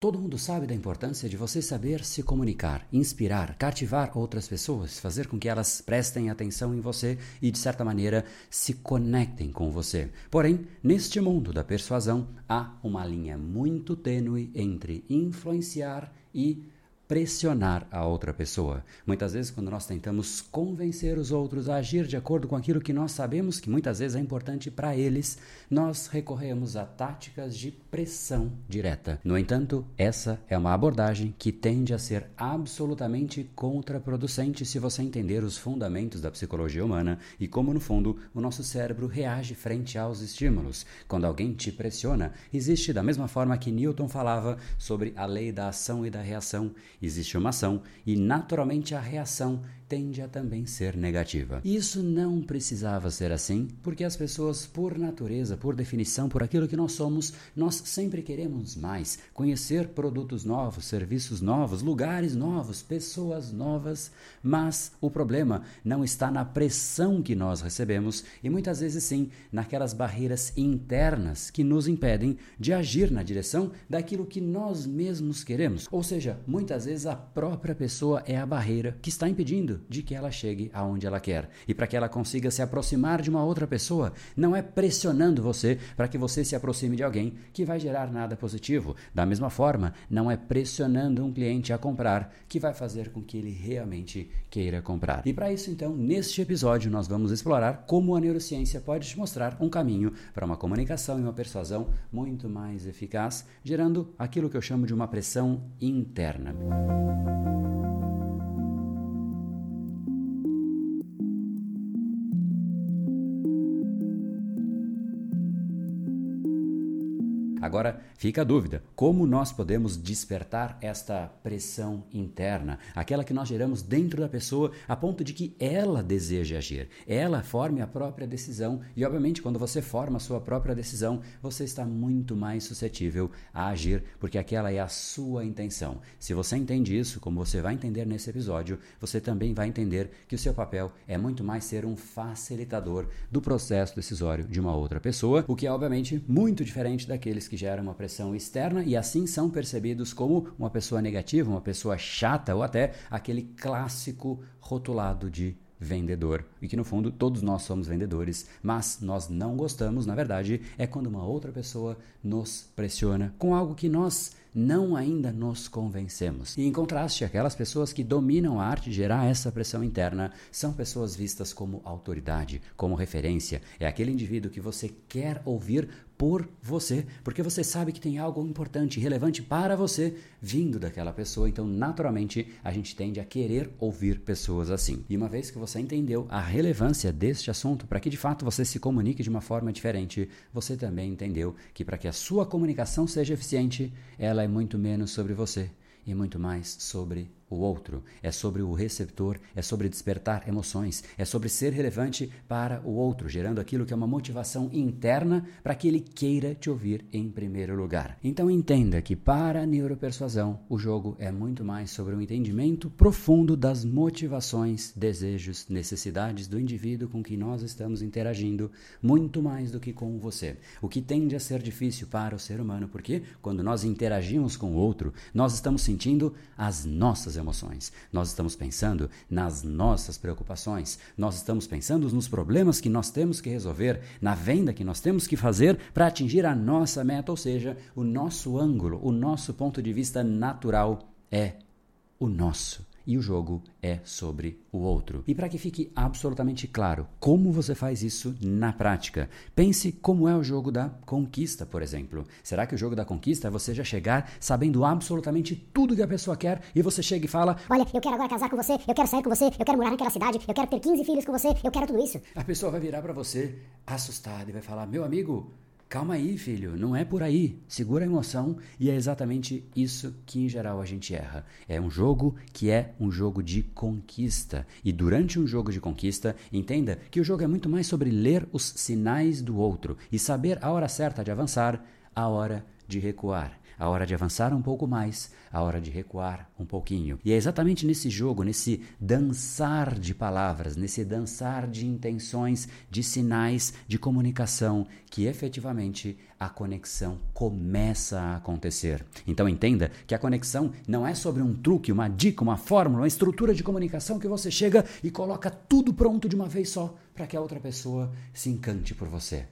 Todo mundo sabe da importância de você saber se comunicar, inspirar, cativar outras pessoas, fazer com que elas prestem atenção em você e, de certa maneira, se conectem com você. Porém, neste mundo da persuasão, há uma linha muito tênue entre influenciar e pressionar a outra pessoa. Muitas vezes, quando nós tentamos convencer os outros a agir de acordo com aquilo que nós sabemos que muitas vezes é importante para eles, nós recorremos a táticas de pressão direta. No entanto, essa é uma abordagem que tende a ser absolutamente contraproducente se você entender os fundamentos da psicologia humana e como, no fundo, o nosso cérebro reage frente aos estímulos. Quando alguém te pressiona, existe da mesma forma que Newton falava sobre a lei da ação e da reação Existe uma ação e, naturalmente, a reação tende a também ser negativa. Isso não precisava ser assim, porque as pessoas, por natureza, por definição, por aquilo que nós somos, nós sempre queremos mais, conhecer produtos novos, serviços novos, lugares novos, pessoas novas, mas o problema não está na pressão que nós recebemos e muitas vezes sim naquelas barreiras internas que nos impedem de agir na direção daquilo que nós mesmos queremos. Ou seja, muitas vezes a própria pessoa é a barreira que está impedindo de que ela chegue aonde ela quer. E para que ela consiga se aproximar de uma outra pessoa, não é pressionando você para que você se aproxime de alguém que vai gerar nada positivo. Da mesma forma, não é pressionando um cliente a comprar que vai fazer com que ele realmente queira comprar. E para isso, então, neste episódio, nós vamos explorar como a neurociência pode te mostrar um caminho para uma comunicação e uma persuasão muito mais eficaz, gerando aquilo que eu chamo de uma pressão interna. Agora fica a dúvida: como nós podemos despertar esta pressão interna, aquela que nós geramos dentro da pessoa, a ponto de que ela deseje agir, ela forme a própria decisão e, obviamente, quando você forma a sua própria decisão, você está muito mais suscetível a agir, porque aquela é a sua intenção. Se você entende isso, como você vai entender nesse episódio, você também vai entender que o seu papel é muito mais ser um facilitador do processo decisório de uma outra pessoa, o que é, obviamente, muito diferente daqueles que gera uma pressão externa e assim são percebidos como uma pessoa negativa, uma pessoa chata ou até aquele clássico rotulado de vendedor. E que no fundo todos nós somos vendedores, mas nós não gostamos, na verdade, é quando uma outra pessoa nos pressiona com algo que nós não ainda nos convencemos. E em contraste, aquelas pessoas que dominam a arte de gerar essa pressão interna são pessoas vistas como autoridade, como referência. É aquele indivíduo que você quer ouvir por você, porque você sabe que tem algo importante, relevante para você vindo daquela pessoa, então naturalmente a gente tende a querer ouvir pessoas assim. E uma vez que você entendeu a relevância deste assunto, para que de fato você se comunique de uma forma diferente, você também entendeu que para que a sua comunicação seja eficiente, ela é muito menos sobre você e muito mais sobre o outro, é sobre o receptor, é sobre despertar emoções, é sobre ser relevante para o outro, gerando aquilo que é uma motivação interna para que ele queira te ouvir em primeiro lugar. Então entenda que para a neuropersuasão, o jogo é muito mais sobre um entendimento profundo das motivações, desejos, necessidades do indivíduo com quem nós estamos interagindo, muito mais do que com você. O que tende a ser difícil para o ser humano, porque quando nós interagimos com o outro, nós estamos sentindo as nossas emoções. Nós estamos pensando nas nossas preocupações. Nós estamos pensando nos problemas que nós temos que resolver, na venda que nós temos que fazer para atingir a nossa meta, ou seja, o nosso ângulo, o nosso ponto de vista natural é o nosso e o jogo é sobre o outro. E para que fique absolutamente claro como você faz isso na prática, pense como é o jogo da conquista, por exemplo. Será que o jogo da conquista é você já chegar sabendo absolutamente tudo que a pessoa quer e você chega e fala: Olha, eu quero agora casar com você, eu quero sair com você, eu quero morar naquela cidade, eu quero ter 15 filhos com você, eu quero tudo isso? A pessoa vai virar para você assustada e vai falar: Meu amigo, Calma aí, filho, não é por aí. Segura a emoção e é exatamente isso que em geral a gente erra. É um jogo que é um jogo de conquista. E durante um jogo de conquista, entenda que o jogo é muito mais sobre ler os sinais do outro e saber a hora certa de avançar, a hora de recuar. A hora de avançar um pouco mais, a hora de recuar um pouquinho. E é exatamente nesse jogo, nesse dançar de palavras, nesse dançar de intenções, de sinais de comunicação, que efetivamente a conexão começa a acontecer. Então entenda que a conexão não é sobre um truque, uma dica, uma fórmula, uma estrutura de comunicação que você chega e coloca tudo pronto de uma vez só para que a outra pessoa se encante por você.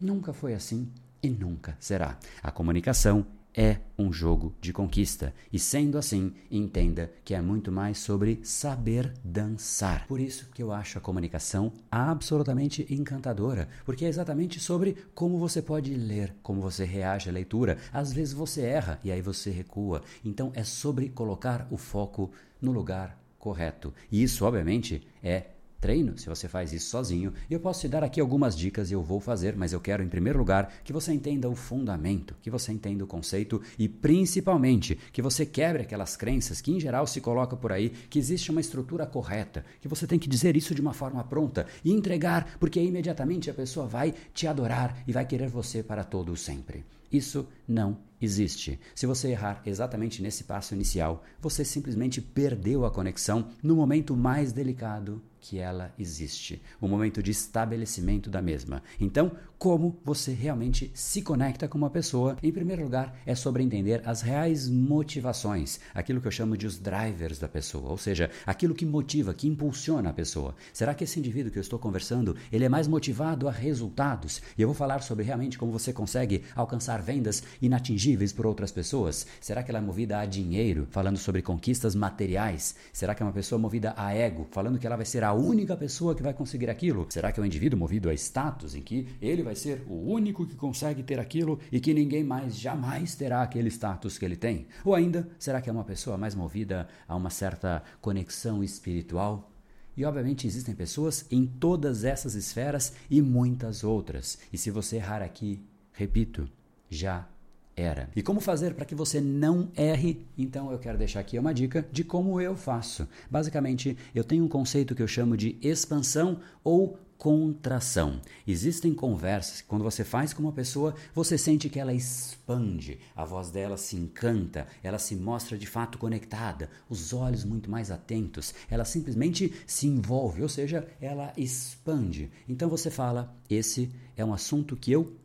Nunca foi assim e nunca será. A comunicação é um jogo de conquista. E sendo assim, entenda que é muito mais sobre saber dançar. Por isso que eu acho a comunicação absolutamente encantadora, porque é exatamente sobre como você pode ler, como você reage à leitura. Às vezes você erra e aí você recua. Então é sobre colocar o foco no lugar correto. E isso, obviamente, é treino, se você faz isso sozinho, eu posso te dar aqui algumas dicas e eu vou fazer, mas eu quero em primeiro lugar que você entenda o fundamento, que você entenda o conceito e principalmente que você quebre aquelas crenças que em geral se coloca por aí que existe uma estrutura correta, que você tem que dizer isso de uma forma pronta e entregar, porque aí imediatamente a pessoa vai te adorar e vai querer você para todo o sempre. Isso não existe. Se você errar exatamente nesse passo inicial, você simplesmente perdeu a conexão no momento mais delicado que ela existe, o momento de estabelecimento da mesma. Então, como você realmente se conecta com uma pessoa? Em primeiro lugar, é sobre entender as reais motivações, aquilo que eu chamo de os drivers da pessoa, ou seja, aquilo que motiva, que impulsiona a pessoa. Será que esse indivíduo que eu estou conversando, ele é mais motivado a resultados? E eu vou falar sobre realmente como você consegue alcançar vendas inatingíveis por outras pessoas? Será que ela é movida a dinheiro, falando sobre conquistas materiais? Será que é uma pessoa movida a ego, falando que ela vai ser a única pessoa que vai conseguir aquilo? Será que é um indivíduo movido a status, em que ele vai ser o único que consegue ter aquilo e que ninguém mais jamais terá aquele status que ele tem? Ou ainda, será que é uma pessoa mais movida a uma certa conexão espiritual? E obviamente existem pessoas em todas essas esferas e muitas outras. E se você errar aqui, repito, já era. E como fazer para que você não erre? Então eu quero deixar aqui uma dica de como eu faço. Basicamente, eu tenho um conceito que eu chamo de expansão ou contração. Existem conversas que quando você faz com uma pessoa, você sente que ela expande, a voz dela se encanta, ela se mostra de fato conectada, os olhos muito mais atentos, ela simplesmente se envolve, ou seja, ela expande. Então você fala: esse é um assunto que eu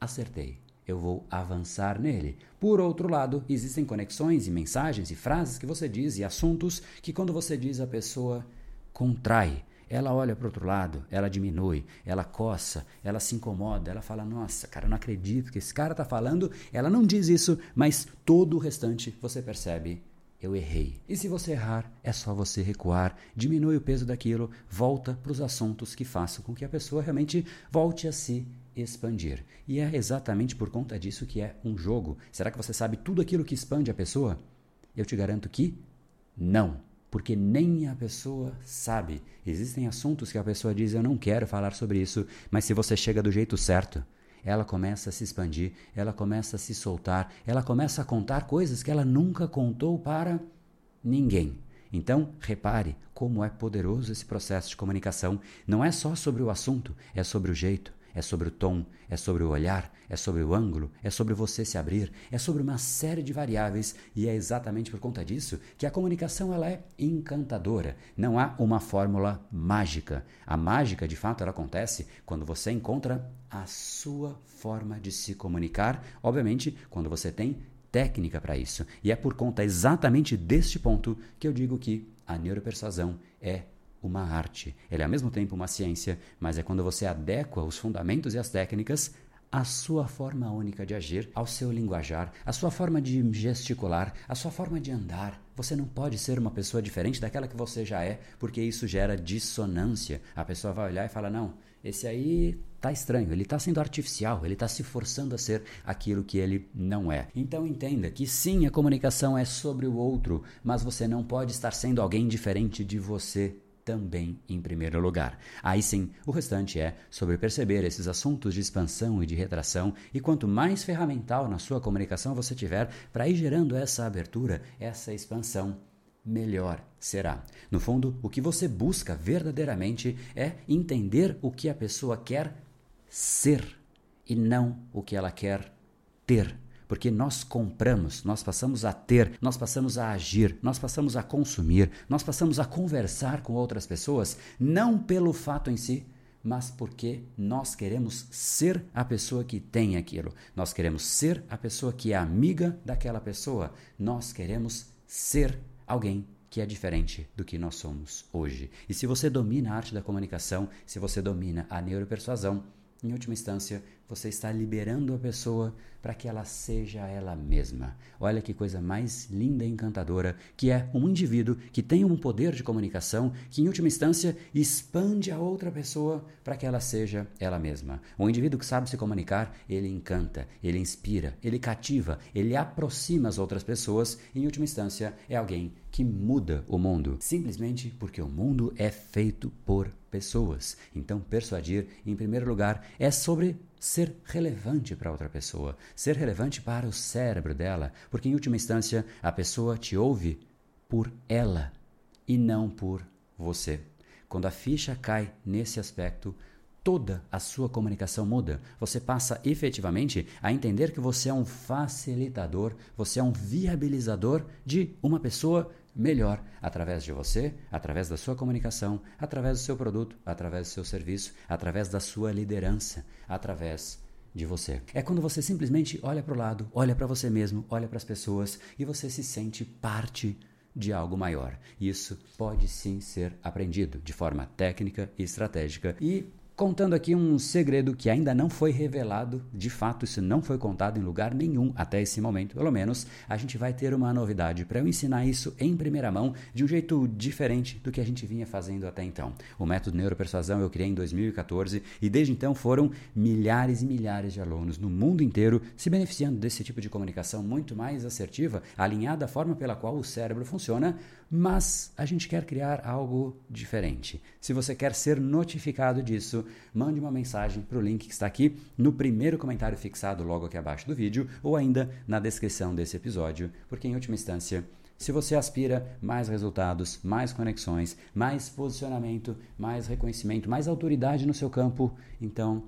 acertei eu vou avançar nele. Por outro lado, existem conexões e mensagens e frases que você diz e assuntos que, quando você diz, a pessoa contrai. Ela olha para outro lado, ela diminui, ela coça, ela se incomoda, ela fala: Nossa, cara, eu não acredito que esse cara está falando. Ela não diz isso, mas todo o restante você percebe eu errei. E se você errar, é só você recuar, diminui o peso daquilo, volta para os assuntos que façam com que a pessoa realmente volte a se expandir. E é exatamente por conta disso que é um jogo. Será que você sabe tudo aquilo que expande a pessoa? Eu te garanto que não, porque nem a pessoa sabe. Existem assuntos que a pessoa diz: Eu não quero falar sobre isso, mas se você chega do jeito certo, ela começa a se expandir, ela começa a se soltar, ela começa a contar coisas que ela nunca contou para ninguém. Então, repare como é poderoso esse processo de comunicação. Não é só sobre o assunto, é sobre o jeito, é sobre o tom, é sobre o olhar, é sobre o ângulo, é sobre você se abrir, é sobre uma série de variáveis e é exatamente por conta disso que a comunicação ela é encantadora. Não há uma fórmula mágica. A mágica, de fato, ela acontece quando você encontra a sua forma de se comunicar, obviamente, quando você tem técnica para isso. E é por conta exatamente deste ponto que eu digo que a neuropersuasão é uma arte. Ela é ao mesmo tempo uma ciência, mas é quando você adequa os fundamentos e as técnicas à sua forma única de agir, ao seu linguajar, à sua forma de gesticular, à sua forma de andar. Você não pode ser uma pessoa diferente daquela que você já é, porque isso gera dissonância. A pessoa vai olhar e fala: não, esse aí tá estranho, ele está sendo artificial, ele está se forçando a ser aquilo que ele não é. Então entenda que sim, a comunicação é sobre o outro, mas você não pode estar sendo alguém diferente de você também em primeiro lugar. Aí sim, o restante é sobre perceber esses assuntos de expansão e de retração, e quanto mais ferramental na sua comunicação você tiver para ir gerando essa abertura, essa expansão, melhor será. No fundo, o que você busca verdadeiramente é entender o que a pessoa quer ser e não o que ela quer ter porque nós compramos, nós passamos a ter, nós passamos a agir, nós passamos a consumir, nós passamos a conversar com outras pessoas, não pelo fato em si, mas porque nós queremos ser a pessoa que tem aquilo. Nós queremos ser a pessoa que é amiga daquela pessoa. Nós queremos ser alguém que é diferente do que nós somos hoje. E se você domina a arte da comunicação, se você domina a neuropersuasão, em última instância, você está liberando a pessoa para que ela seja ela mesma. Olha que coisa mais linda e encantadora, que é um indivíduo que tem um poder de comunicação que, em última instância, expande a outra pessoa para que ela seja ela mesma. Um indivíduo que sabe se comunicar, ele encanta, ele inspira, ele cativa, ele aproxima as outras pessoas e, em última instância, é alguém que muda o mundo, simplesmente porque o mundo é feito por pessoas. Então, persuadir, em primeiro lugar, é sobre ser relevante para outra pessoa, ser relevante para o cérebro dela, porque em última instância a pessoa te ouve por ela e não por você. Quando a ficha cai nesse aspecto, toda a sua comunicação muda. Você passa efetivamente a entender que você é um facilitador, você é um viabilizador de uma pessoa melhor através de você, através da sua comunicação, através do seu produto, através do seu serviço, através da sua liderança, através de você. É quando você simplesmente olha para o lado, olha para você mesmo, olha para as pessoas e você se sente parte de algo maior. Isso pode sim ser aprendido de forma técnica e estratégica e Contando aqui um segredo que ainda não foi revelado, de fato isso não foi contado em lugar nenhum até esse momento, pelo menos a gente vai ter uma novidade para eu ensinar isso em primeira mão de um jeito diferente do que a gente vinha fazendo até então. O método Neuropersuasão eu criei em 2014 e desde então foram milhares e milhares de alunos no mundo inteiro se beneficiando desse tipo de comunicação muito mais assertiva, alinhada à forma pela qual o cérebro funciona, mas a gente quer criar algo diferente. Se você quer ser notificado disso, mande uma mensagem para o link que está aqui no primeiro comentário fixado logo aqui abaixo do vídeo ou ainda na descrição desse episódio, porque em última instância se você aspira mais resultados, mais conexões, mais posicionamento, mais reconhecimento, mais autoridade no seu campo, então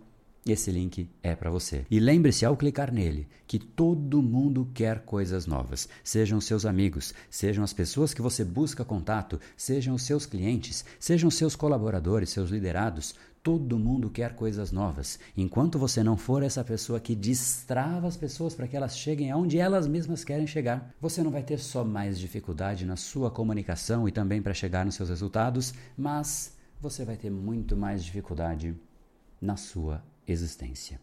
esse link é para você. E lembre-se ao clicar nele que todo mundo quer coisas novas. Sejam seus amigos, sejam as pessoas que você busca contato, sejam seus clientes, sejam seus colaboradores, seus liderados. Todo mundo quer coisas novas. Enquanto você não for essa pessoa que destrava as pessoas para que elas cheguem aonde elas mesmas querem chegar, você não vai ter só mais dificuldade na sua comunicação e também para chegar nos seus resultados, mas você vai ter muito mais dificuldade na sua existência.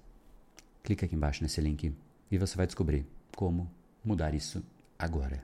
Clique aqui embaixo nesse link e você vai descobrir como mudar isso agora.